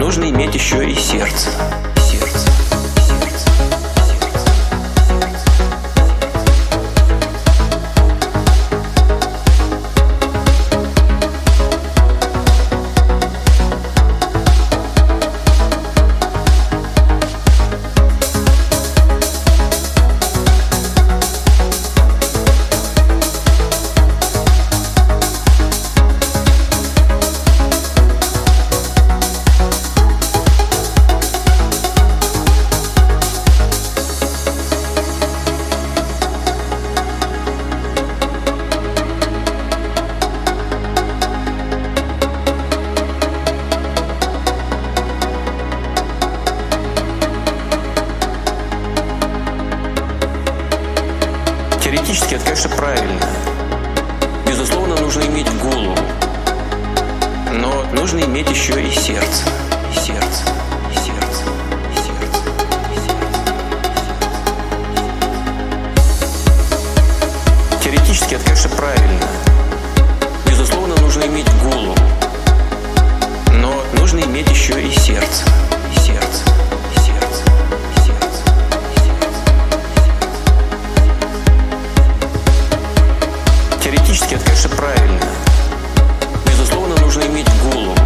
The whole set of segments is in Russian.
нужно иметь еще и сердце. Теоретически это, конечно, правильно. Безусловно, нужно иметь голову. Но нужно иметь еще и сердце. Сердце. Теоретически это, конечно, правильно. Безусловно, нужно иметь голову. Это, конечно, правильно. Безусловно, нужно иметь голову.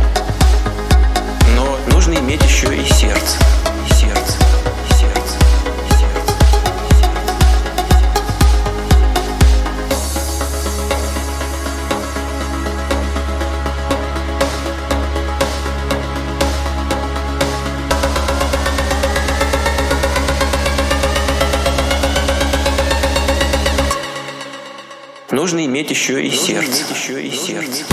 Нужно иметь еще и сердце. Еще и сердце.